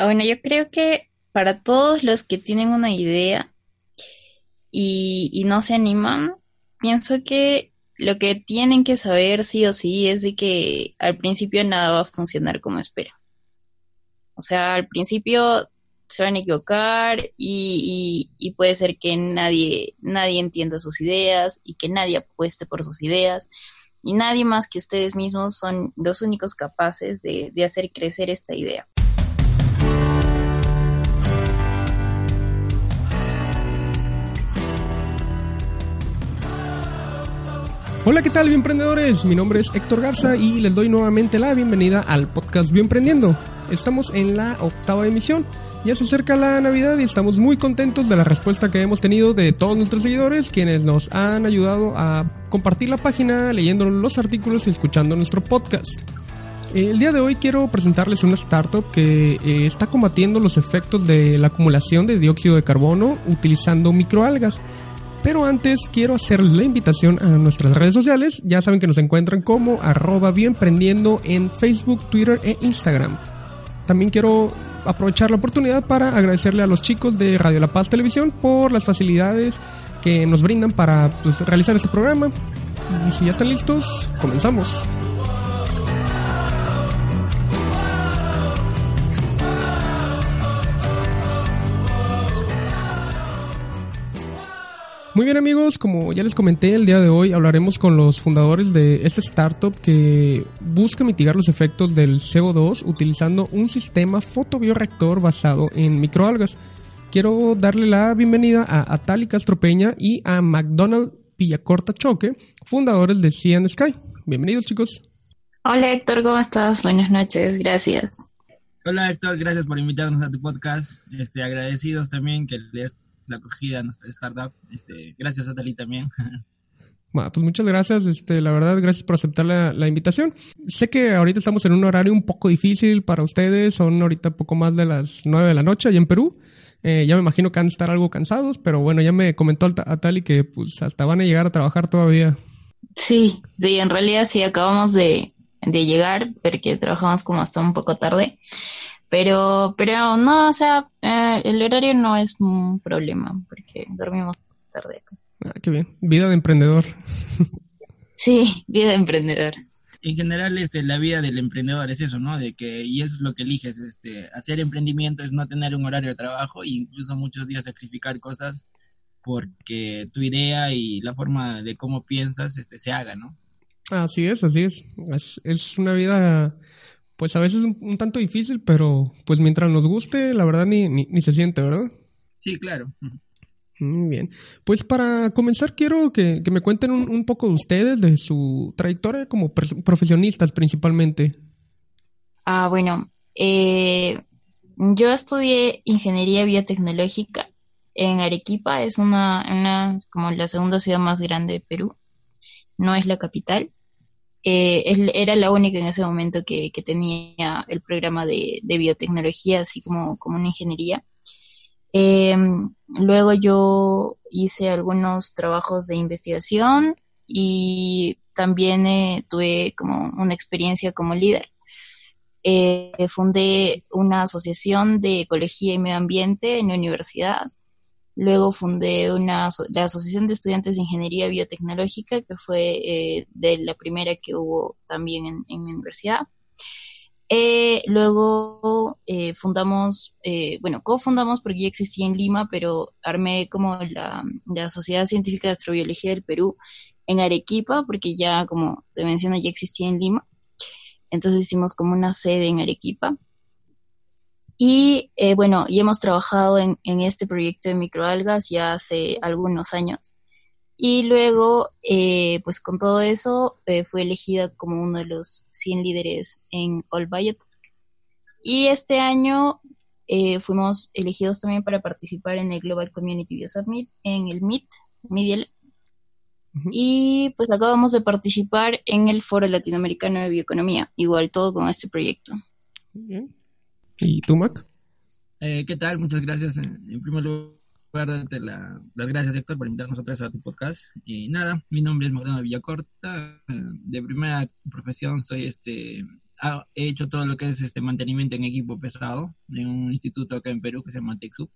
Ah, bueno, yo creo que para todos los que tienen una idea y, no se animan, pienso que lo que tienen que saber sí o sí es de que al principio nada va a funcionar como espera. O sea, al principio se van a equivocar y, puede ser que nadie, nadie entienda sus ideas y que nadie apueste por sus ideas y nadie más que ustedes mismos son los únicos capaces de hacer crecer esta idea. Hola, ¿qué tal, bioemprendedores? Mi nombre es Héctor Garza y les doy nuevamente la bienvenida al podcast Bioemprendiendo. Estamos en la octava emisión. Ya se acerca la Navidad y estamos muy contentos de la respuesta que hemos tenido de todos nuestros seguidores, quienes nos han ayudado a compartir la página, leyendo los artículos y escuchando nuestro podcast. El día de hoy quiero presentarles una startup que eh, está combatiendo los efectos de la acumulación de dióxido de carbono utilizando microalgas. Pero antes quiero hacer la invitación a nuestras redes sociales. Ya saben que nos encuentran como arroba bioemprendiendo en Facebook, Twitter e Instagram. También quiero aprovechar la oportunidad para agradecerle a los chicos de Radio La Paz Televisión por las facilidades que nos brindan para pues, realizar este programa. Y si ya están listos, comenzamos. Muy bien amigos, como ya les comenté, el día de hoy hablaremos con los fundadores de esta startup que busca mitigar los efectos del CO2 utilizando un sistema fotobioreactor basado en microalgas. Quiero darle la bienvenida a Atali Castropeña y a McDonald Villacorta Choque, fundadores de Sea Sky. Bienvenidos chicos. Hola Héctor, ¿cómo estás? Buenas noches, gracias. Hola Héctor, gracias por invitarnos a tu podcast. Este, agradecidos también que les la acogida a nuestra startup. Este, gracias a Tali también. Bueno, pues muchas gracias, este, la verdad, gracias por aceptar la, invitación. Sé que ahorita estamos en un horario un poco difícil para ustedes, son ahorita poco más de las nueve de la noche allá en Perú. Eh, ya me imagino que han de estar algo cansados, pero bueno, ya me comentó a Tali que pues hasta van a llegar a trabajar todavía. Sí, sí, en realidad sí, acabamos de, de llegar, porque trabajamos como hasta un poco tarde. Pero, pero no, o sea, eh, el horario no es un problema porque dormimos tarde. Ah, qué bien. Vida de emprendedor. sí, vida de emprendedor. En general, este, la vida del emprendedor es eso, ¿no? De que, y eso es lo que eliges, este, hacer emprendimiento es no tener un horario de trabajo e incluso muchos días sacrificar cosas porque tu idea y la forma de cómo piensas este, se haga, ¿no? Así es, así es. Es, es una vida pues a veces un, un, tanto difícil, pero pues mientras nos guste, la verdad ni, ni, se siente, ¿verdad? Sí, claro. Muy bien. Pues para comenzar quiero que, me cuenten un, poco de ustedes, de su trayectoria como profesionistas principalmente. Ah, bueno, eh, yo estudié ingeniería biotecnológica en Arequipa, es una, una, como la segunda ciudad más grande de Perú, no es la capital. Eh, era la única en ese momento que, tenía el programa de, biotecnología, así como, como una ingeniería. Em, luego yo hice algunos trabajos de investigación y también eh, tuve como una experiencia como líder. Eh, fundé una asociación de ecología y medio ambiente en la universidad Luego fundé una, la Asociación de Estudiantes de Ingeniería Biotecnológica, que fue eh, de la primera que hubo también en, mi universidad. Eh, luego eh, fundamos, bueno, cofundamos porque ya existía en Lima, pero armé como la, la, Sociedad Científica de Astrobiología del Perú en Arequipa, porque ya, como te menciono, ya existía en Lima. Entonces hicimos como una sede en Arequipa. Y eh, bueno, y hemos trabajado en, este proyecto de microalgas ya hace algunos años. Y luego, eh, pues con todo eso, eh, fue elegida como uno de los 100 líderes en All Biotech. Y este año fuimos elegidos también para participar en el Global Community Bio Summit, en el MIT, Media Y pues acabamos de participar en el Foro Latinoamericano de Bioeconomía, igual todo con este proyecto. Bien. ¿Y tú, Mac? Eh, ¿Qué tal? Muchas gracias. En primer lugar, darte las gracias, Héctor, por invitarnos otra vez a tu podcast. Y nada, mi nombre es Magdalena Villacorta. De primera profesión soy este he hecho todo lo que es este mantenimiento en equipo pesado en un instituto acá en Perú que se llama Texu.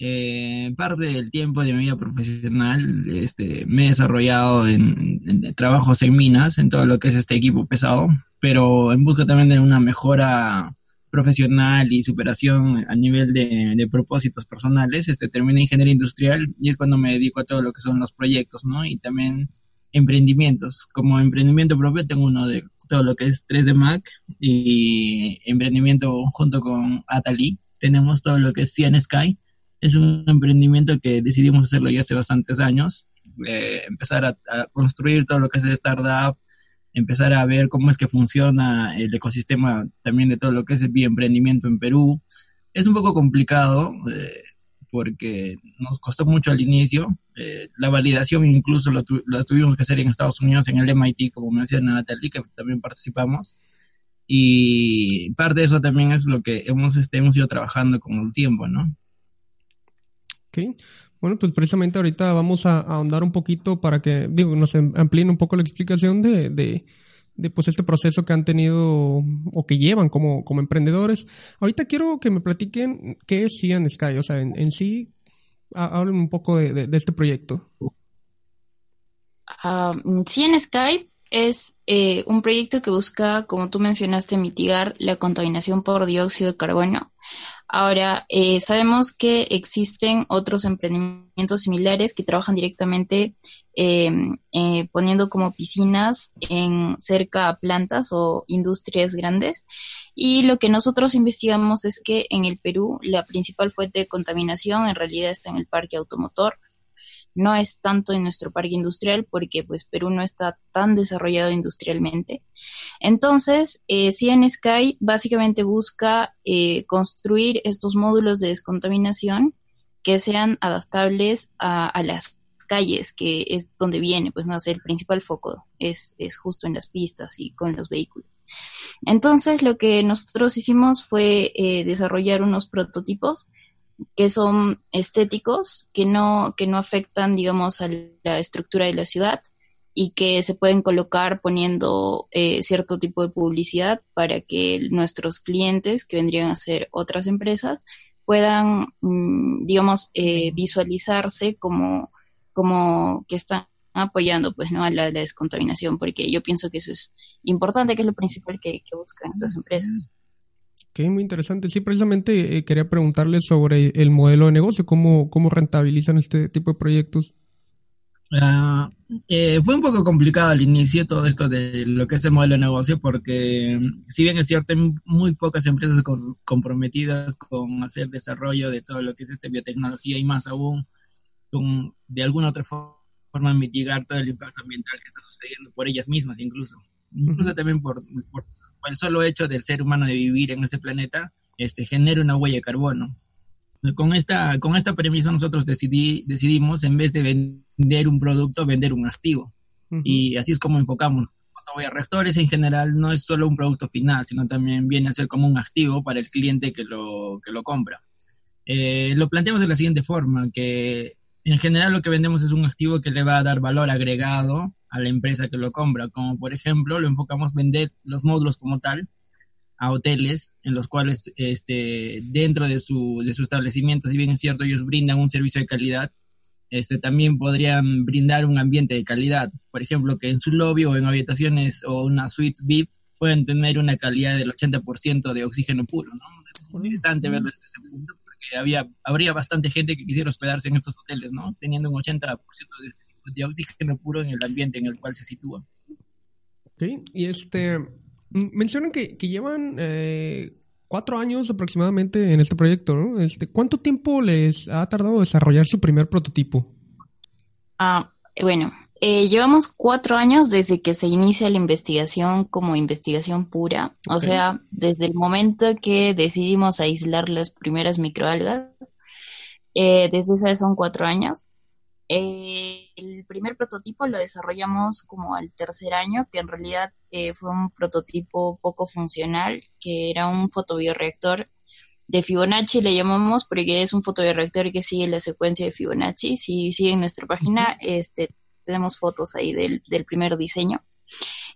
Eh, parte del tiempo de mi vida profesional este, me he desarrollado en, trabajos en minas, en todo lo que es este equipo pesado, pero en busca también de una mejora profesional y superación a nivel de, propósitos personales, este, terminé ingeniería industrial y es cuando me dedico a todo lo que son los proyectos, ¿no? Y también emprendimientos. Como emprendimiento propio tengo uno de todo lo que es 3D Mac y emprendimiento junto con Atali. Tenemos todo lo que es Cien Sky. Es un emprendimiento que decidimos hacerlo ya hace bastantes años. Eh, empezar a, construir todo lo que es startup, empezar a ver cómo es que funciona el ecosistema también de todo lo que es el emprendimiento en Perú. Es un poco complicado. Eh, porque nos costó mucho al inicio. Eh, la validación incluso la tuvimos que hacer en Estados Unidos, en el MIT, como me decía Natalie, que también participamos. Y parte de eso también es lo que hemos, este, hemos ido trabajando con el tiempo, ¿no? Ok. Bueno, pues precisamente ahorita vamos a, ahondar un poquito para que, digo, nos amplíen un poco la explicación de, de de pues este proceso que han tenido o que llevan como, como emprendedores. Ahorita quiero que me platiquen qué es Cian Sky, o sea, en, sí, hablen un poco de, este proyecto. Uh, Sky es eh, un proyecto que busca, como tú mencionaste, mitigar la contaminación por dióxido de carbono Ahora, eh, sabemos que existen otros emprendimientos similares que trabajan directamente em, eh, poniendo como piscinas en cerca a plantas o industrias grandes. Y lo que nosotros investigamos es que en el Perú la principal fuente de contaminación en realidad está en el parque automotor no es tanto en nuestro parque industrial porque pues Perú no está tan desarrollado industrialmente. Entonces, eh, Sky básicamente busca eh, construir estos módulos de descontaminación que sean adaptables a, las calles, que es donde viene, pues no sé, el principal foco es, es justo en las pistas y con los vehículos. Entonces, lo que nosotros hicimos fue eh, desarrollar unos prototipos que son estéticos, que no, que no afectan, digamos, a la estructura de la ciudad y que se pueden colocar poniendo eh, cierto tipo de publicidad para que nuestros clientes, que vendrían a ser otras empresas, puedan, mm, digamos, eh, visualizarse como, como que están apoyando pues no a la, descontaminación porque yo pienso que eso es importante que es lo principal que, que buscan estas empresas muy interesante. Sí, precisamente eh, quería preguntarle sobre el modelo de negocio, cómo, cómo rentabilizan este tipo de proyectos. Ah, eh, fue un poco complicado al inicio todo esto de lo que es el modelo de negocio porque si bien es cierto hay muy pocas empresas comprometidas con hacer desarrollo de todo lo que es este biotecnología y más aún con de alguna otra forma mitigar todo el impacto ambiental que está sucediendo por ellas mismas incluso incluso también por el solo hecho del ser humano de vivir en ese planeta, este, genera una huella de carbono. Con esta, con esta premisa nosotros decidí, decidimos, en vez de vender un producto, vender un activo. Y así es como enfocamos. reactores en general no es solo un producto final, sino también viene a ser como un activo para el cliente que lo, que lo compra. Eh, lo planteamos de la siguiente forma, que en general lo que vendemos es un activo que le va a dar valor agregado a la empresa que lo compra, como por ejemplo lo enfocamos vender los módulos como tal a hoteles en los cuales este, dentro de su, de su establecimiento, si bien es cierto, ellos brindan un servicio de calidad, este, también podrían brindar un ambiente de calidad. Por ejemplo, que en su lobby o en habitaciones o una suite VIP pueden tener una calidad del 80% de oxígeno puro. ¿no? Es interesante verlo desde ese punto porque había, habría bastante gente que quisiera hospedarse en estos hoteles, ¿no? teniendo un 80% de de oxígeno puro en el ambiente en el cual se sitúa. Ok, y este, mencionan que, llevan eh, cuatro años aproximadamente en este proyecto, ¿no? Este, ¿Cuánto tiempo les ha tardado desarrollar su primer prototipo? Ah, bueno, eh, llevamos cuatro años desde que se inicia la investigación como investigación pura, o sea, desde el momento que decidimos aislar las primeras microalgas, eh, desde esa son cuatro años. Eh, el primer prototipo lo desarrollamos como al tercer año, que en realidad eh, fue un prototipo poco funcional, que era un fotobioreactor de Fibonacci, le llamamos, porque es un fotobioreactor que sigue la secuencia de Fibonacci. Si siguen nuestra página, este, tenemos fotos ahí del, del primer diseño.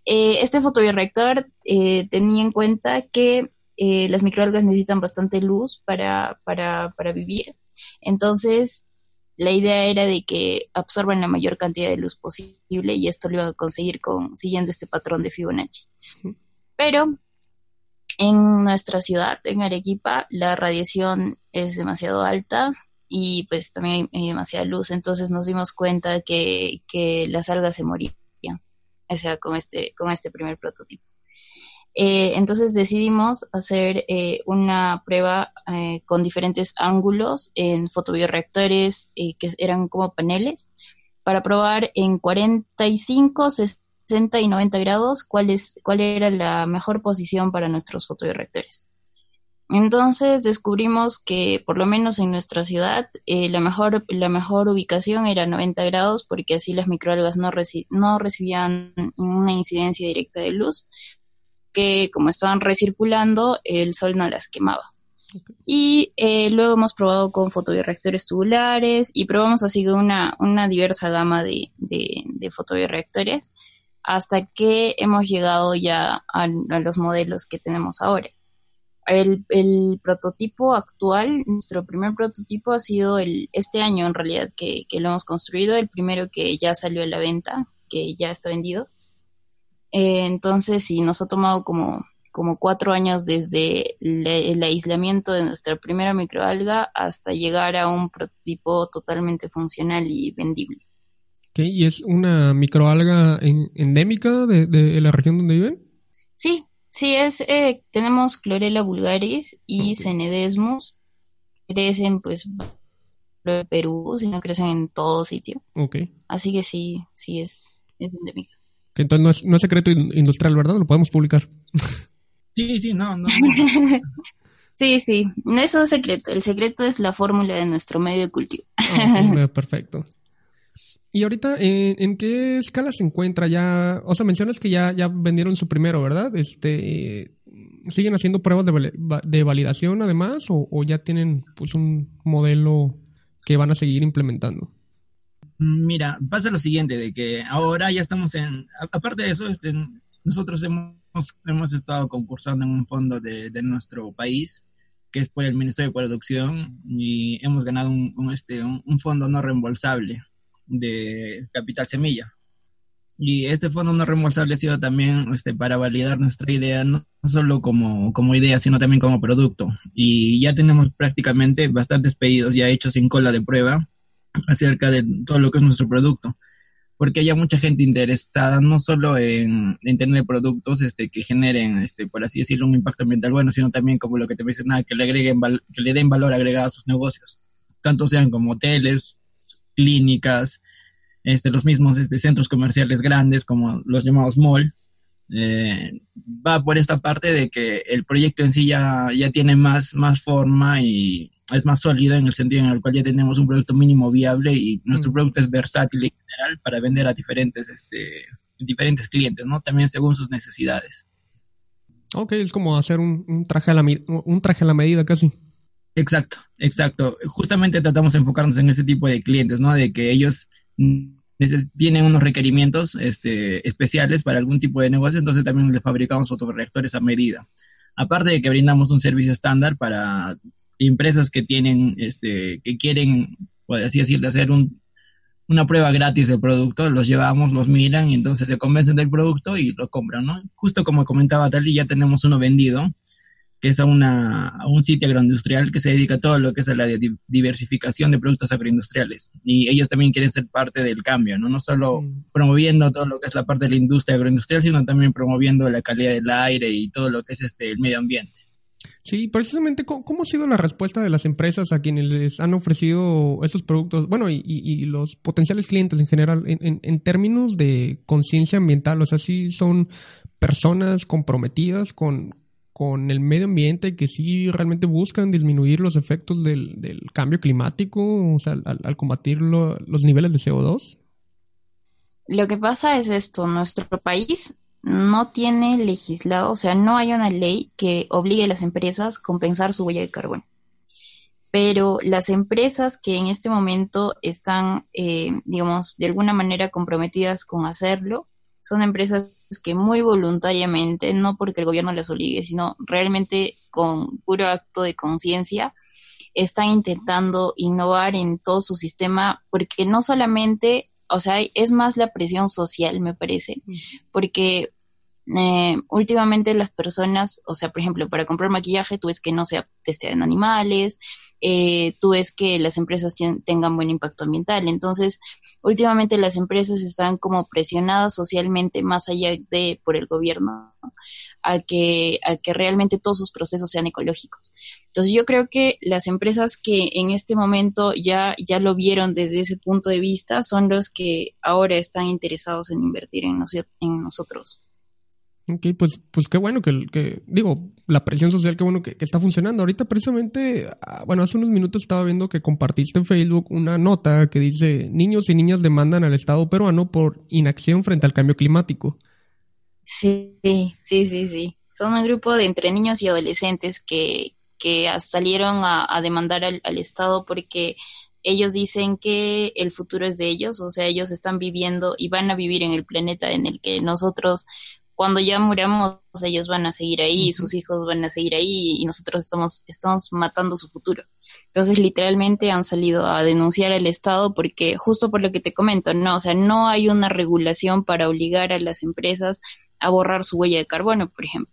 Eh, este fotobioreactor tenía en cuenta que las microalgas necesitan bastante luz para, para, para vivir. Entonces, la idea era de que absorban la mayor cantidad de luz posible y esto lo iban a conseguir con, siguiendo este patrón de Fibonacci. Pero en nuestra ciudad, en Arequipa, la radiación es demasiado alta y pues también hay, demasiada luz, entonces nos dimos cuenta que, que las algas se morían, o sea, con este, con este primer prototipo. Eh, entonces decidimos hacer eh, una prueba eh, con diferentes ángulos en fotobioreactores que eran como paneles para probar en 45, 60 y 90 grados cuál, es, cuál era la mejor posición para nuestros fotobioreactores. Entonces descubrimos que por lo menos en nuestra ciudad la, mejor, la mejor ubicación era 90 grados porque así las microalgas no, no recibían una incidencia directa de luz que como estaban recirculando, el sol no las quemaba. Y eh, luego hemos probado con fotobioreactores tubulares y probamos así una, una diversa gama de, de, fotobioreactores hasta que hemos llegado ya a, los modelos que tenemos ahora. El, el, prototipo actual, nuestro primer prototipo ha sido el, este año en realidad que, que, lo hemos construido, el primero que ya salió a la venta, que ya está vendido. Eh, entonces, sí, nos ha tomado como, como cuatro años desde el aislamiento de nuestra primera microalga hasta llegar a un prototipo totalmente funcional y vendible. ¿Y es una microalga endémica de, la región donde viven? Sí, sí, es, eh, tenemos Chlorella vulgaris y Cenedesmus. Crecen pues en Perú, si no crecen en todo sitio. Okay. Así que sí, sí es, es endémica. Que entonces no es, secreto industrial, ¿verdad? Lo podemos publicar. Sí, sí, no, no. sí, sí, no es un secreto. El secreto es la fórmula de nuestro medio de cultivo. perfecto. Y ahorita, ¿en, qué escala se encuentra ya? O sea, mencionas que ya, ya vendieron su primero, ¿verdad? Este, ¿Siguen haciendo pruebas de, de validación además o, o, ya tienen pues un modelo que van a seguir implementando? Mira, pasa lo siguiente, de que ahora ya estamos en, aparte de eso, este, nosotros hemos, hemos estado concursando en un fondo de, nuestro país, que es por el Ministerio de Producción, y hemos ganado un, este, un, fondo no reembolsable de Capital Semilla. Y este fondo no reembolsable ha sido también este, para validar nuestra idea, no solo como, como idea, sino también como producto. Y ya tenemos prácticamente bastantes pedidos ya hechos en cola de prueba acerca de todo lo que es nuestro producto. Porque hay mucha gente interesada no solo en, tener productos este, que generen, este, por así decirlo, un impacto ambiental bueno, sino también como lo que te mencionaba, que le, agreguen que le den valor agregado a sus negocios. Tanto sean como hoteles, clínicas, este, los mismos este, centros comerciales grandes como los llamados mall, eh, va por esta parte de que el proyecto en sí ya, tiene más forma y es más sólido en el sentido en el cual ya tenemos un producto mínimo viable y nuestro mm. producto es versátil en general para vender a diferentes, este, diferentes clientes, ¿no? También según sus necesidades. Ok, es como hacer un, traje, a la, un traje a la medida casi. Exacto, exacto. Justamente tratamos de enfocarnos en ese tipo de clientes, ¿no? De que ellos tienen unos requerimientos este, especiales para algún tipo de negocio, entonces también les fabricamos reactores a medida. Aparte de que brindamos un servicio estándar para empresas que tienen, este, que quieren, por así decirlo, hacer un, una prueba gratis del producto, los llevamos, los miran y entonces se convencen del producto y lo compran, ¿no? Justo como comentaba Tali, ya tenemos uno vendido que es a, una, un sitio agroindustrial que se dedica a todo lo que es a la diversificación de productos agroindustriales. Y ellos también quieren ser parte del cambio, ¿no? No solo mm. promoviendo todo lo que es la parte de la industria agroindustrial, sino también promoviendo la calidad del aire y todo lo que es este el medio ambiente. Sí, precisamente, ¿cómo, ha sido la respuesta de las empresas a quienes les han ofrecido esos productos? Bueno, y, los potenciales clientes en general, en, términos de conciencia ambiental, o sea, sí son personas comprometidas con, con el medio ambiente que sí realmente buscan disminuir los efectos del, cambio climático, o sea, al, combatir los niveles de CO2? Lo que pasa es esto, nuestro país no tiene legislado, o sea, no hay una ley que obligue a las empresas a compensar su huella de carbono. Pero las empresas que en este momento están, eh, digamos, de alguna manera comprometidas con hacerlo, son empresas que muy voluntariamente, no porque el gobierno les obligue, sino realmente con puro acto de conciencia, están intentando innovar en todo su sistema, porque no solamente, o sea, es más la presión social, me parece, porque eh, últimamente las personas, o sea, por ejemplo, para comprar maquillaje, tú ves que no se testean animales, eh, tú ves que las empresas tengan buen impacto ambiental. Entonces, últimamente las empresas están como presionadas socialmente más allá de por el gobierno a que, a que realmente todos sus procesos sean ecológicos. Entonces yo creo que las empresas que en este momento ya, ya lo vieron desde ese punto de vista son los que ahora están interesados en invertir en, nosotros. Ok, pues, pues qué bueno que, que digo, la presión social, qué bueno que, está funcionando. Ahorita precisamente, ah, bueno, hace unos minutos estaba viendo que compartiste en Facebook una nota que dice, niños y niñas demandan al Estado peruano por inacción frente al cambio climático. Sí, sí, sí, sí. Son un grupo de entre niños y adolescentes que, que salieron a, demandar al, al Estado porque ellos dicen que el futuro es de ellos, o sea, ellos están viviendo y van a vivir en el planeta en el que nosotros cuando ya muramos ellos van a seguir ahí, sus hijos van a seguir ahí y nosotros estamos, estamos matando su futuro. Entonces literalmente han salido a denunciar al Estado porque justo por lo que te comento, no, o sea, no hay una regulación para obligar a las empresas a borrar su huella de carbono, por ejemplo.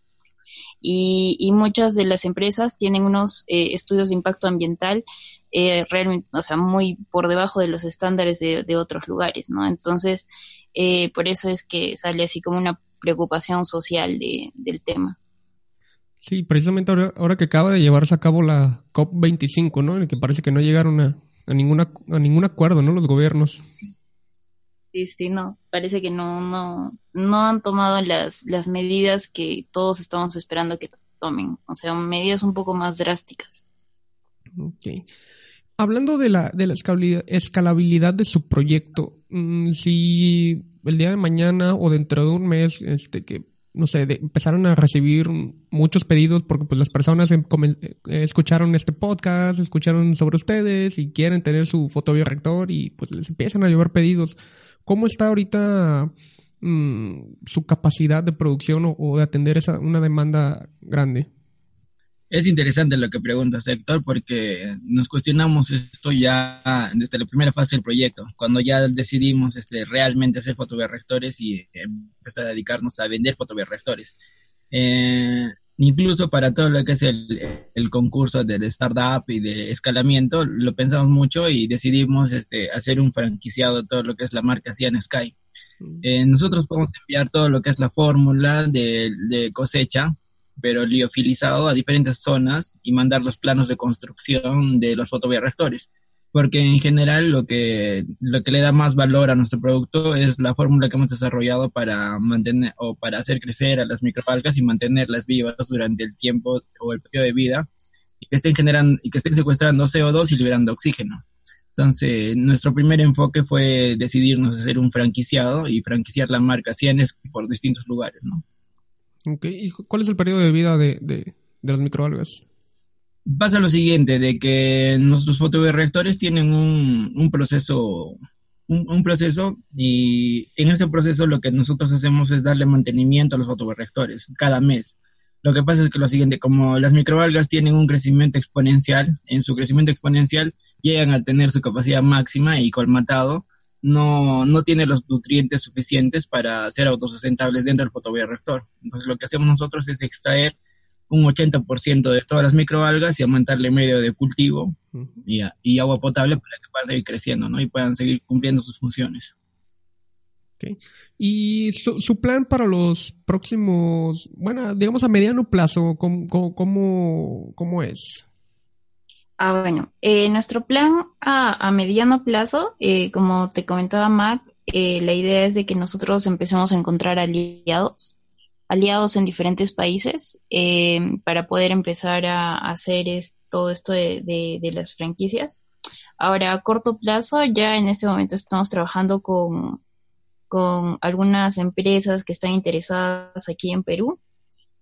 Y, y muchas de las empresas tienen unos eh, estudios de impacto ambiental eh, realmente, o sea, muy por debajo de los estándares de, de otros lugares, ¿no? Entonces, eh, por eso es que sale así como una preocupación social de, del tema. Sí, precisamente ahora, que acaba de llevarse a cabo la COP25, ¿no? En el que parece que no llegaron a, a, ninguna, a ningún acuerdo, ¿no? Los gobiernos. Sí, sí, no, parece que no, no, no han tomado las, las medidas que todos estamos esperando que tomen, o sea, medidas un poco más drásticas. Ok. Hablando de la, de la escalabilidad de su proyecto, mm, si el día de mañana o dentro de un mes, este, que, no sé, empezaron a recibir muchos pedidos porque pues las personas em, eh, escucharon este podcast, escucharon sobre ustedes y quieren tener su fotobioreactor y pues les empiezan a llevar pedidos. ¿Cómo está ahorita mm, su capacidad de producción o, o de atender esa, una demanda grande? Es interesante lo que preguntas, Héctor, porque nos cuestionamos esto ya desde la primera fase del proyecto, cuando ya decidimos este, realmente hacer fotobioreactores y empezar a dedicarnos a vender fotobioreactores. Eh, incluso para todo lo que es el, concurso del startup y de escalamiento, lo pensamos mucho y decidimos este, hacer un franquiciado de todo lo que es la marca Cian Sky. Mm. Eh, nosotros podemos enviar todo lo que es la fórmula de, de cosecha pero liofilizado a diferentes zonas y mandar los planos de construcción de los fotobioreactores. Porque en general lo que, lo que le da más valor a nuestro producto es la fórmula que hemos desarrollado para mantener o para hacer crecer a las microalgas y mantenerlas vivas durante el tiempo o el periodo de vida y que estén generando y que estén secuestrando CO2 y liberando oxígeno. Entonces, nuestro primer enfoque fue decidirnos hacer un franquiciado y franquiciar la marca Cienes por distintos lugares, ¿no? ¿Y cuál es el periodo de vida de, de, las microalgas? Pasa lo siguiente, de que nuestros fotobioreactores tienen un, un proceso un, proceso y en ese proceso lo que nosotros hacemos es darle mantenimiento a los fotobioreactores cada mes. Lo que pasa es que lo siguiente, como las microalgas tienen un crecimiento exponencial, en su crecimiento exponencial llegan a tener su capacidad máxima y colmatado, no, no tiene los nutrientes suficientes para ser autosustentables dentro del fotobioreactor. Entonces lo que hacemos nosotros es extraer un 80% de todas las microalgas y aumentarle medio de cultivo y, y, agua potable para que puedan seguir creciendo ¿no? y puedan seguir cumpliendo sus funciones. Okay. ¿Y su, plan para los próximos, bueno, digamos a mediano plazo, cómo, cómo, cómo es? Ah, bueno, eh, nuestro plan a, mediano plazo, eh, como te comentaba Mac, eh, la idea es de que nosotros empecemos a encontrar aliados, aliados en diferentes países, para poder empezar a, hacer todo esto de, las franquicias. Ahora, a corto plazo, ya en este momento estamos trabajando con, con algunas empresas que están interesadas aquí en Perú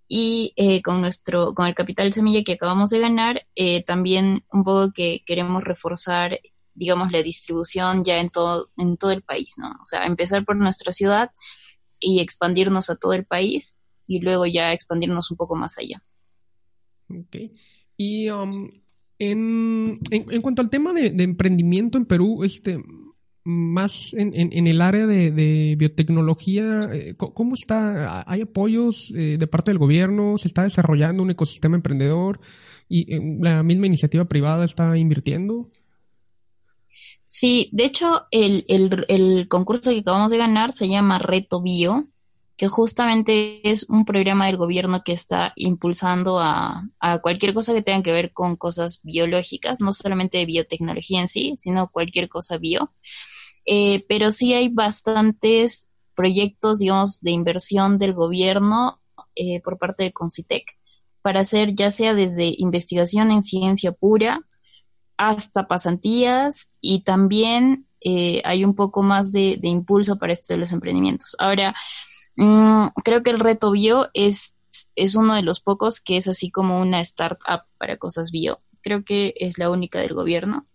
y eh, con nuestro con el capital semilla que acabamos de ganar eh, también un poco que queremos reforzar digamos la distribución ya en todo en todo el país no o sea empezar por nuestra ciudad y expandirnos a todo el país y luego ya expandirnos un poco más allá. Ok. Y um, en, en, cuanto al tema de, emprendimiento en Perú, este, más en, en, el área de, biotecnología, eh, ¿cómo está? ¿Hay apoyos eh, de parte del gobierno? ¿Se está desarrollando un ecosistema emprendedor? ¿Y eh, la misma iniciativa privada está invirtiendo? Sí, de hecho, el, el, concurso que acabamos de ganar se llama Reto Bio que justamente es un programa del gobierno que está impulsando a, cualquier cosa que tenga que ver con cosas biológicas, no solamente de biotecnología en sí, sino cualquier cosa bio. Eh, pero sí hay bastantes proyectos, digamos, de inversión del gobierno eh, por parte de Concitec para hacer ya sea desde investigación en ciencia pura hasta pasantías y también eh, hay un poco más de, impulso para esto de los emprendimientos. Ahora, Mm, creo que el reto bio es, es uno de los pocos que es así como una startup para cosas bio. Creo que es la única del gobierno.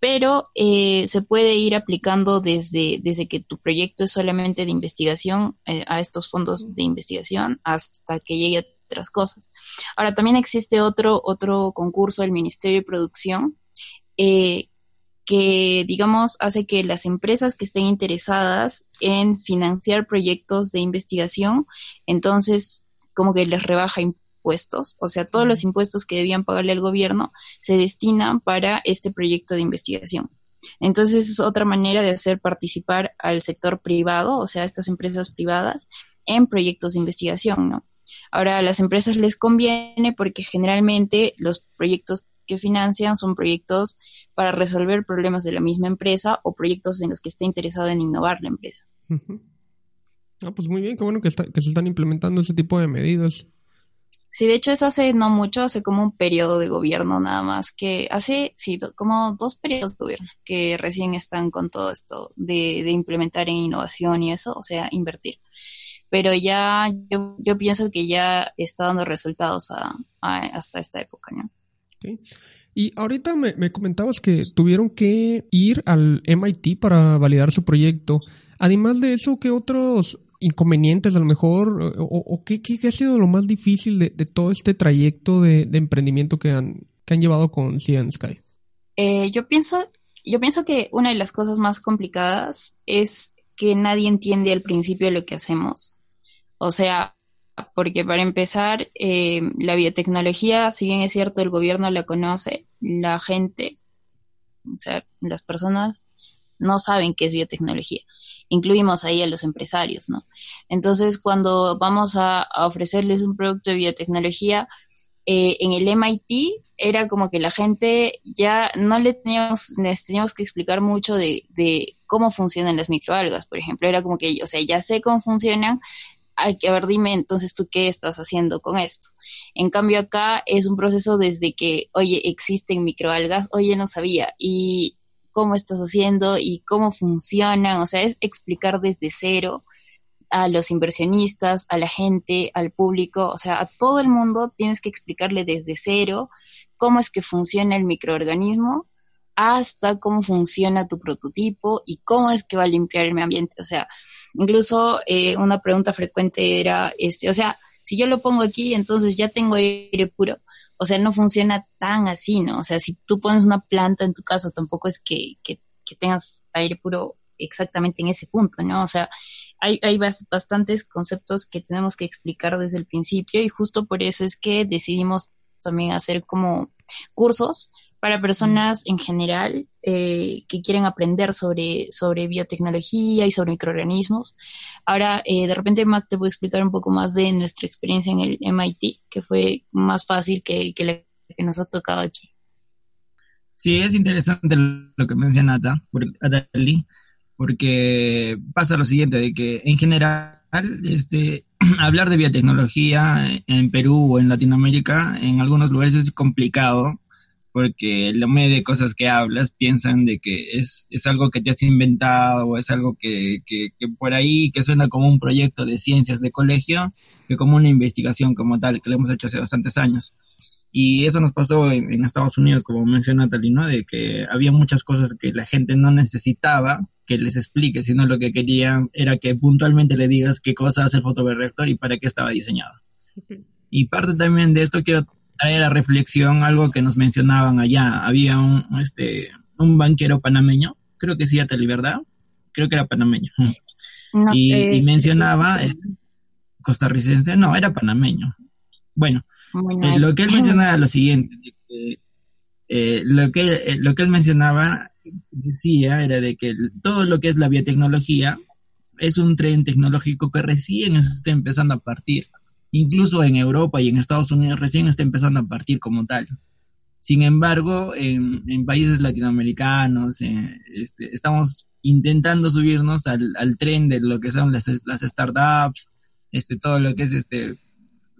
Pero eh, se puede ir aplicando desde, desde que tu proyecto es solamente de investigación eh, a estos fondos de investigación hasta que llegue a otras cosas. Ahora, también existe otro, otro concurso del Ministerio de Producción eh, que, digamos, hace que las empresas que estén interesadas en financiar proyectos de investigación, entonces como que les rebaja impuestos, o sea, todos los impuestos que debían pagarle al gobierno se destinan para este proyecto de investigación. Entonces es otra manera de hacer participar al sector privado, o sea, estas empresas privadas, en proyectos de investigación, ¿no? Ahora, a las empresas les conviene porque generalmente los proyectos que financian son proyectos para resolver problemas de la misma empresa o proyectos en los que esté interesado en innovar la empresa. Ah, pues muy bien, qué bueno que, se están implementando ese tipo de medidas. Sí, de hecho es hace no mucho, hace como un periodo de gobierno nada más, que hace, sí, como dos periodos de gobierno que recién están con todo esto de, implementar en innovación y eso, o sea, invertir. Pero ya yo, yo pienso que ya está dando resultados hasta esta época, ¿no? Y ahorita me, comentabas que tuvieron que ir al MIT para validar su proyecto. Además de eso, ¿qué otros inconvenientes a lo mejor o, qué, ha sido lo más difícil de, todo este trayecto de, emprendimiento que han, que han llevado con Cian Sky? Eh, yo pienso yo pienso que una de las cosas más complicadas es que nadie entiende al principio lo que hacemos. O sea, porque para empezar, eh, la biotecnología, si bien es cierto, el gobierno la conoce, la gente, o sea, las personas no saben qué es biotecnología. Incluimos ahí a los empresarios, ¿no? Entonces, cuando vamos a, ofrecerles un producto de biotecnología, eh, en el MIT era como que la gente ya no le teníamos, les teníamos que explicar mucho de, de cómo funcionan las microalgas, por ejemplo. Era como que, o sea, ya sé cómo funcionan, hay que, a ver, dime entonces tú qué estás haciendo con esto. En cambio acá es un proceso desde que, oye, existen microalgas, oye, no sabía, y cómo estás haciendo y cómo funcionan, o sea, es explicar desde cero a los inversionistas, a la gente, al público, o sea, a todo el mundo tienes que explicarle desde cero cómo es que funciona el microorganismo hasta cómo funciona tu prototipo y cómo es que va a limpiar el medio ambiente. O sea, incluso eh, una pregunta frecuente era, este, o sea, si yo lo pongo aquí, entonces ya tengo aire puro. O sea, no funciona tan así, ¿no? O sea, si tú pones una planta en tu casa, tampoco es que, que, tengas aire puro exactamente en ese punto, ¿no? O sea, hay, hay bastantes conceptos que tenemos que explicar desde el principio y justo por eso es que decidimos también hacer como cursos para personas en general eh, que quieren aprender sobre, sobre biotecnología y sobre microorganismos. Ahora, eh, de repente, Mac, te voy a explicar un poco más de nuestra experiencia en el MIT, que fue más fácil que, que la que nos ha tocado aquí. Sí, es interesante lo que menciona Atali, porque pasa lo siguiente, de que en general este, hablar de biotecnología en Perú o en Latinoamérica en algunos lugares es complicado porque la mayoría de cosas que hablas piensan de que es, es algo que te has inventado o es algo que, que, por ahí que suena como un proyecto de ciencias de colegio que como una investigación como tal que lo hemos hecho hace bastantes años. Y eso nos pasó en, Estados Unidos, como menciona Talino, de que había muchas cosas que la gente no necesitaba que les explique, sino lo que querían era que puntualmente le digas qué cosa hace el fotoreactor y para qué estaba diseñado. Y parte también de esto quiero traer a reflexión algo que nos mencionaban allá. Había un, este, un banquero panameño, creo que sí, a verdad, creo que era panameño. y, eh, mencionaba, eh, costarricense, no, era panameño. Bueno, eh, lo que él mencionaba era lo siguiente, lo, que, lo que él mencionaba decía era de que todo lo que es la biotecnología es un tren tecnológico que recién está empezando a partir. Incluso en Europa y en Estados Unidos recién está empezando a partir como tal. Sin embargo, en, países latinoamericanos eh, este, estamos intentando subirnos al, tren de lo que son las, startups, este, todo lo que es este,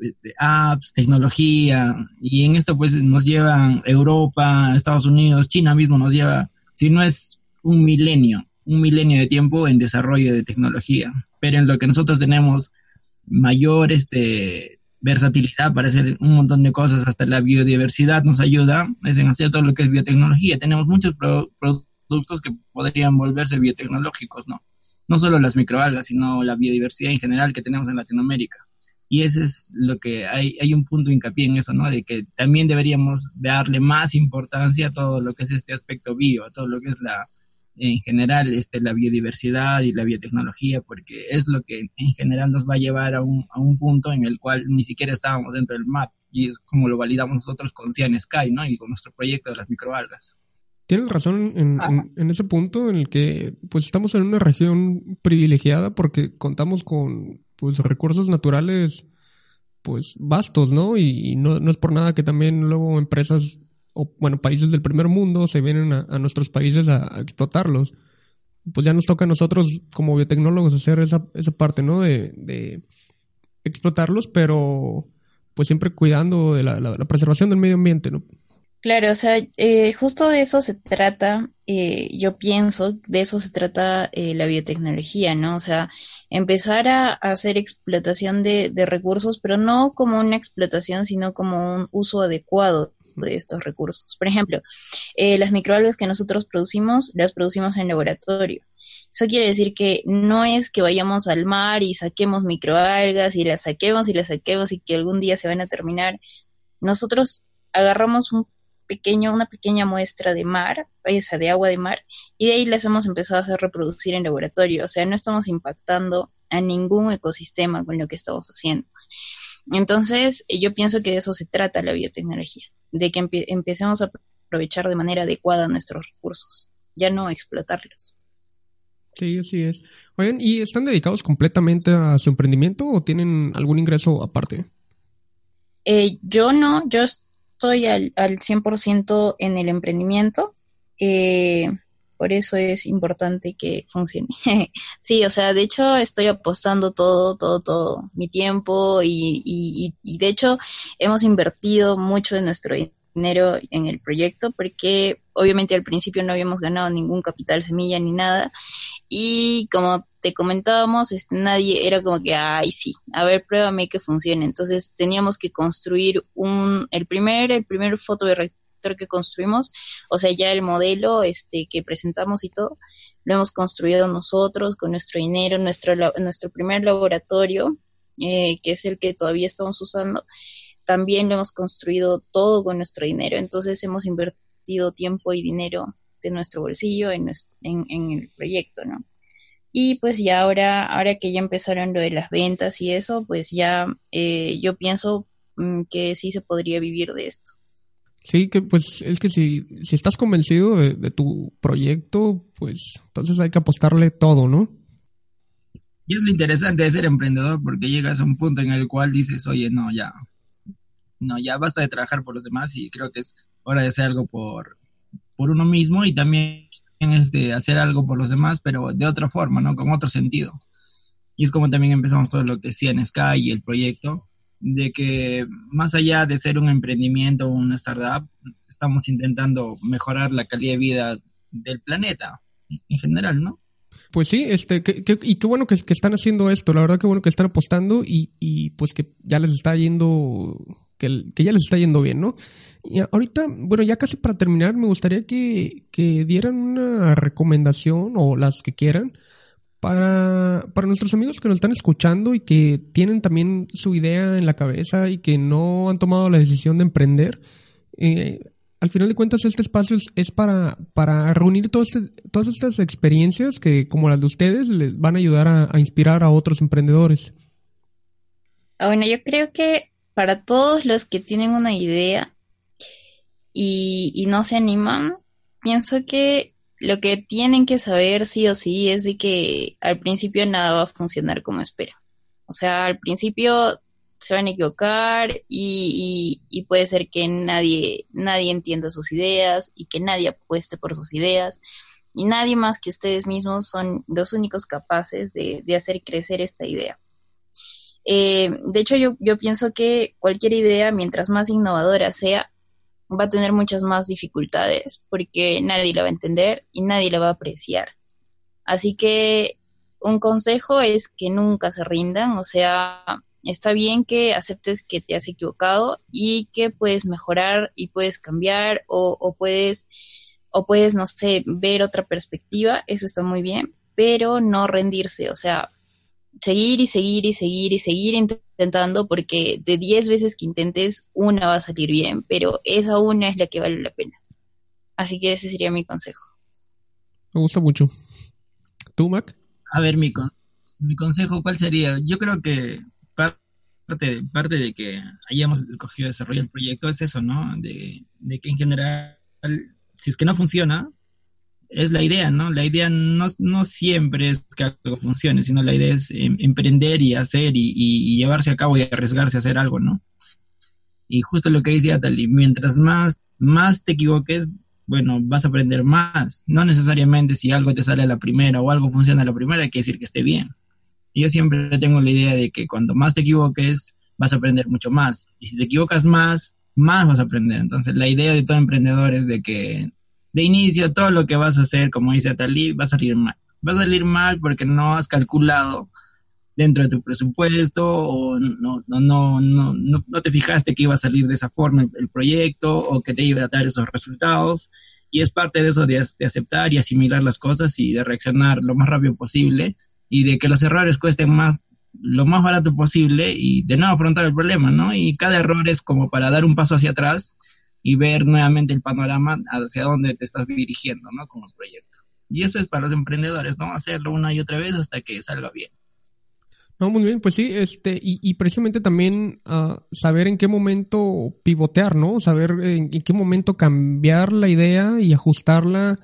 este, apps, tecnología, y en esto pues nos llevan Europa, Estados Unidos, China mismo nos lleva, si no es un milenio, un milenio de tiempo en desarrollo de tecnología, pero en lo que nosotros tenemos mayor este, versatilidad para hacer un montón de cosas, hasta la biodiversidad nos ayuda, es en hacer todo lo que es biotecnología. Tenemos muchos productos que podrían volverse biotecnológicos, ¿no? No solo las microalgas, sino la biodiversidad en general que tenemos en Latinoamérica. Y ese es lo que hay, hay un punto de hincapié en eso, ¿no? De que también deberíamos darle más importancia a todo lo que es este aspecto bio, a todo lo que es la, en general este, la biodiversidad y la biotecnología, porque es lo que en general nos va a llevar a un, a un punto en el cual ni siquiera estábamos dentro del MAP, y es como lo validamos nosotros con Cian Sky, ¿no? Y con nuestro proyecto de las microalgas. Tienes razón en, en, ese punto en el que pues estamos en una región privilegiada porque contamos con pues recursos naturales pues vastos, ¿no? Y, no, no, es por nada que también luego empresas o bueno, países del primer mundo se vienen a, nuestros países a, explotarlos. Pues ya nos toca a nosotros como biotecnólogos hacer esa, esa parte, ¿no? De, explotarlos, pero pues siempre cuidando de la, preservación del medio ambiente, ¿no? Claro, o sea, eh, justo de eso se trata, eh, yo pienso, de eso se trata eh, la biotecnología, ¿no? O sea, empezar a, hacer explotación de, de, recursos, pero no como una explotación, sino como un uso adecuado de estos recursos. Por ejemplo, eh, las microalgas que nosotros producimos, las producimos en laboratorio. Eso quiere decir que no es que vayamos al mar y saquemos microalgas y las saquemos y las saquemos y que algún día se van a terminar. Nosotros agarramos un pequeño, una pequeña muestra de mar, esa de agua de mar, y de ahí las hemos empezado a hacer reproducir en laboratorio. O sea, no estamos impactando a ningún ecosistema con lo que estamos haciendo. Entonces, yo pienso que de eso se trata la biotecnología de que empecemos a aprovechar de manera adecuada nuestros recursos, ya no explotarlos. Sí, así es. Oigan, ¿y están dedicados completamente a su emprendimiento o tienen algún ingreso aparte? Eh, yo no, yo estoy al, al 100% en el emprendimiento. Eh, por eso es importante que funcione. sí, o sea, de hecho estoy apostando todo, todo, todo, mi tiempo y, y, y de hecho hemos invertido mucho de nuestro dinero en el proyecto porque obviamente al principio no habíamos ganado ningún capital semilla ni nada y como te comentábamos este nadie era como que ay sí a ver pruébame que funcione entonces teníamos que construir un el primer el primer foto que construimos, o sea, ya el modelo este, que presentamos y todo, lo hemos construido nosotros con nuestro dinero, nuestro, nuestro primer laboratorio, eh, que es el que todavía estamos usando, también lo hemos construido todo con nuestro dinero, entonces hemos invertido tiempo y dinero de nuestro bolsillo en, en, el proyecto, ¿no? Y pues ya ahora, ahora que ya empezaron lo de las ventas y eso, pues ya eh, yo pienso mm, que sí se podría vivir de esto. Sí, que pues es que si, si estás convencido de, tu proyecto, pues entonces hay que apostarle todo, ¿no? Y es lo interesante de ser emprendedor porque llegas a un punto en el cual dices, oye, no, ya, no, ya basta de trabajar por los demás y creo que es hora de hacer algo por, por uno mismo y también es de hacer algo por los demás, pero de otra forma, ¿no? Con otro sentido. Y es como también empezamos todo lo que decía en Sky y el proyecto, de que más allá de ser un emprendimiento o una startup, estamos intentando mejorar la calidad de vida del planeta en general, ¿no? Pues sí, este, y qué bueno que, que, están haciendo esto, la verdad que bueno que están apostando y, y pues que ya les está yendo, que, que, ya les está yendo bien, ¿no? Y ahorita, bueno, ya casi para terminar, me gustaría que, que dieran una recomendación o las que quieran para, para nuestros amigos que nos están escuchando y que tienen también su idea en la cabeza y que no han tomado la decisión de emprender. Eh, al final de cuentas, este espacio es, para, para reunir este, todas estas experiencias que, como las de ustedes, les van a ayudar a, inspirar a otros emprendedores. Ah, bueno, yo creo que para todos los que tienen una idea y, y no se animan, pienso que lo que tienen que saber sí o sí es de que al principio nada va a funcionar como espera. O sea, al principio se van a equivocar y, puede ser que nadie, nadie entienda sus ideas y que nadie apueste por sus ideas y nadie más que ustedes mismos son los únicos capaces de, hacer crecer esta idea. Eh, de hecho, yo pienso que cualquier idea, mientras más innovadora sea, va a tener muchas más dificultades porque nadie la va a entender y nadie la va a apreciar. Así que un consejo es que nunca se rindan, o sea, está bien que aceptes que te has equivocado y que puedes mejorar y puedes cambiar o, puedes o puedes, no sé, ver otra perspectiva, eso está muy bien, pero no rendirse, o sea, seguir y seguir y seguir y seguir intentando porque de 10 veces que intentes, una va a salir bien, pero esa una es la que vale la pena. Así que ese sería mi consejo. Me gusta mucho. ¿Tú, Mac? A ver, mi, mi consejo, ¿cuál sería? Yo creo que parte, parte de que hayamos escogido desarrollar el proyecto es eso, ¿no? De, de que en general, si es que no funciona, es la idea, ¿no? La idea no, no siempre es que algo funcione, sino la idea es em, emprender y hacer y, llevarse a cabo y arriesgarse a hacer algo, ¿no? Y justo lo que decía Tali, mientras más, más te equivoques, bueno, vas a aprender más. No necesariamente si algo te sale a la primera o algo funciona a la primera, quiere decir que esté bien. yo siempre tengo la idea de que cuando más te equivoques, vas a aprender mucho más. Y si te equivocas más, más vas a aprender. Entonces, la idea de todo emprendedor es de que de inicio todo lo que vas a hacer, como dice Talí, va a salir mal. Va a salir mal porque no has calculado dentro de tu presupuesto o no, no, no, no, no, te fijaste que iba a salir de esa forma el, proyecto o que te iba a dar esos resultados. Y es parte de eso de, de, aceptar y asimilar las cosas y de reaccionar lo más rápido posible y de que los errores cuesten más lo más barato posible y de no afrontar el problema, ¿no? Y cada error es como para dar un paso hacia atrás y ver nuevamente el panorama hacia dónde te estás dirigiendo, ¿no? Como proyecto. Y eso es para los emprendedores, ¿no? Hacerlo una y otra vez hasta que salga bien. No, muy bien, pues sí, este, y, precisamente también uh, saber en qué momento pivotear, ¿no? Saber en, qué momento cambiar la idea y ajustarla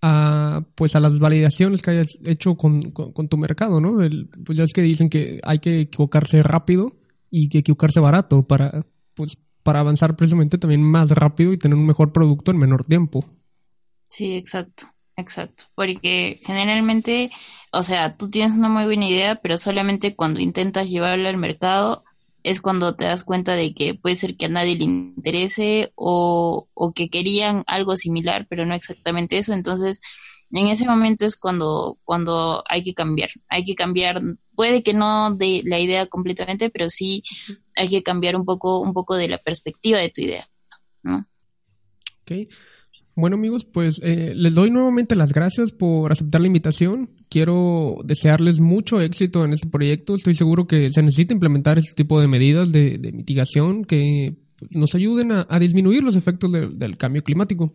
a, pues a las validaciones que hayas hecho con, con, tu mercado, ¿no? pues ya es que dicen que hay que equivocarse rápido y que equivocarse barato para, pues, para avanzar precisamente también más rápido y tener un mejor producto en menor tiempo. Sí, exacto, exacto. Porque generalmente, o sea, tú tienes una muy buena idea, pero solamente cuando intentas llevarla al mercado es cuando te das cuenta de que puede ser que a nadie le interese o, o que querían algo similar, pero no exactamente eso. Entonces, en ese momento es cuando, cuando hay que cambiar. Hay que cambiar, puede que no de la idea completamente, pero sí hay que cambiar un poco, un poco de la perspectiva de tu idea. ¿no? Ok. Bueno amigos, pues eh, les doy nuevamente las gracias por aceptar la invitación. Quiero desearles mucho éxito en este proyecto. Estoy seguro que se necesita implementar este tipo de medidas de, mitigación que nos ayuden a, disminuir los efectos del cambio climático.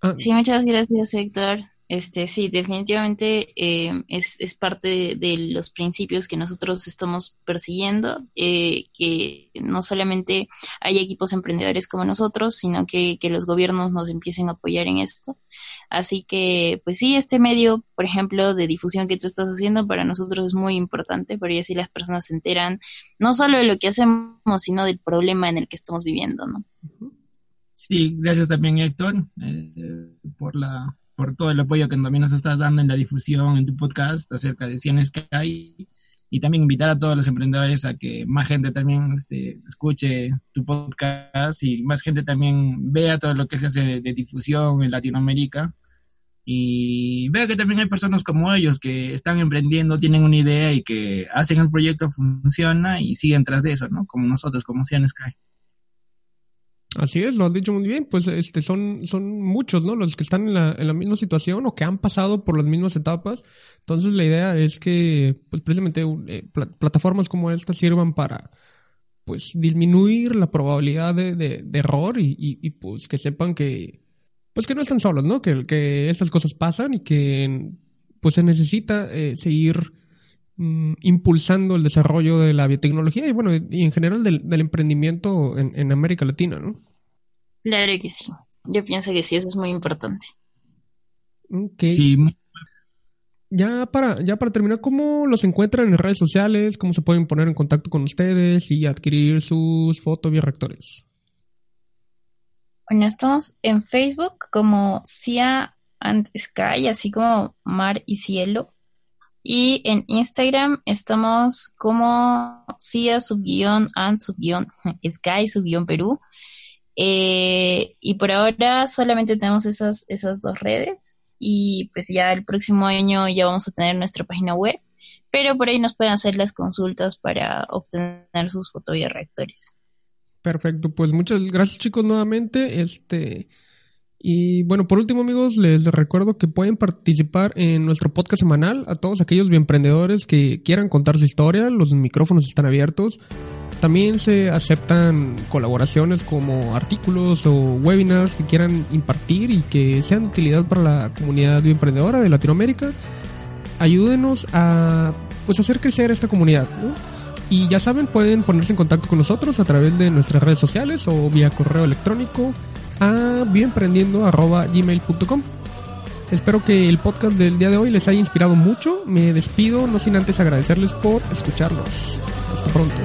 Ah. Sí, muchas gracias Héctor. Este, sí, definitivamente eh, es, es, parte de, los principios que nosotros estamos persiguiendo, eh, que no solamente hay equipos emprendedores como nosotros, sino que, que, los gobiernos nos empiecen a apoyar en esto. Así que, pues sí, este medio, por ejemplo, de difusión que tú estás haciendo, para nosotros es muy importante, porque así las personas se enteran no solo de lo que hacemos, sino del problema en el que estamos viviendo, ¿no? Sí, gracias también, Héctor, eh, por la por todo el apoyo que también nos estás dando en la difusión en tu podcast acerca de Cienes que hay y también invitar a todos los emprendedores a que más gente también este, escuche tu podcast y más gente también vea todo lo que se hace de, difusión en Latinoamérica y vea que también hay personas como ellos que están emprendiendo, tienen una idea y que hacen el proyecto funciona y siguen tras de eso, ¿no? Como nosotros, como Cienes Sky. Así es, lo has dicho muy bien, pues este son, son muchos, ¿no? Los que están en la, en la misma situación o que han pasado por las mismas etapas. Entonces la idea es que, pues precisamente eh, plataformas como esta sirvan para, pues disminuir la probabilidad de, de, error y, y, pues que sepan que, pues que no están solos, ¿no? Que, que estas cosas pasan y que pues se necesita eh, seguir mm, impulsando el desarrollo de la biotecnología y bueno, y en general del, del emprendimiento en, en, América Latina, ¿no? Claro que sí. Yo pienso que sí, eso es muy importante. Okay. Sí. Ya para, ya para terminar, ¿cómo los encuentran en redes sociales? ¿Cómo se pueden poner en contacto con ustedes y adquirir sus fotobioreactores? Bueno, estamos en Facebook como Cia and Sky, así como Mar y Cielo. Y en Instagram estamos como Cia subguión and subguión Sky subguión Perú. Eh, y por ahora solamente tenemos esas, esas dos redes. Y pues ya el próximo año ya vamos a tener nuestra página web. Pero por ahí nos pueden hacer las consultas para obtener sus fotobioreactores. Perfecto, pues muchas gracias chicos nuevamente. Este y bueno, por último amigos, les recuerdo que pueden participar en nuestro podcast semanal a todos aquellos emprendedores que quieran contar su historia, los micrófonos están abiertos. También se aceptan colaboraciones como artículos o webinars que quieran impartir y que sean de utilidad para la comunidad emprendedora de Latinoamérica. Ayúdenos a pues hacer crecer esta comunidad, ¿no? Y ya saben, pueden ponerse en contacto con nosotros a través de nuestras redes sociales o vía correo electrónico a bienprendiendo.gmail.com. Espero que el podcast del día de hoy les haya inspirado mucho. Me despido, no sin antes agradecerles por escucharnos. Hasta pronto.